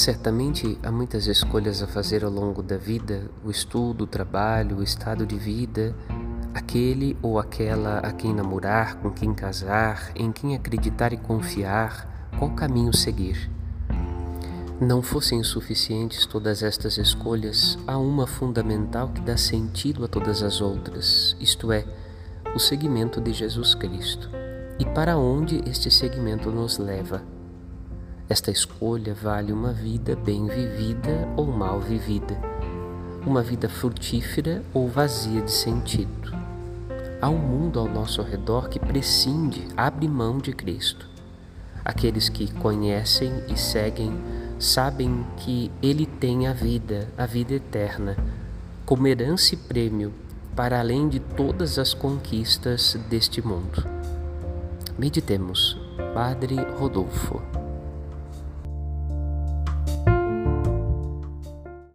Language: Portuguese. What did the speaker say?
Certamente há muitas escolhas a fazer ao longo da vida: o estudo, o trabalho, o estado de vida, aquele ou aquela a quem namorar, com quem casar, em quem acreditar e confiar, qual caminho seguir. Não fossem suficientes todas estas escolhas, há uma fundamental que dá sentido a todas as outras, isto é, o seguimento de Jesus Cristo. E para onde este seguimento nos leva? Esta escolha vale uma vida bem vivida ou mal vivida, uma vida frutífera ou vazia de sentido. Há um mundo ao nosso redor que prescinde, abre mão de Cristo. Aqueles que conhecem e seguem sabem que Ele tem a vida, a vida eterna, como herança e prêmio para além de todas as conquistas deste mundo. Meditemos, Padre Rodolfo.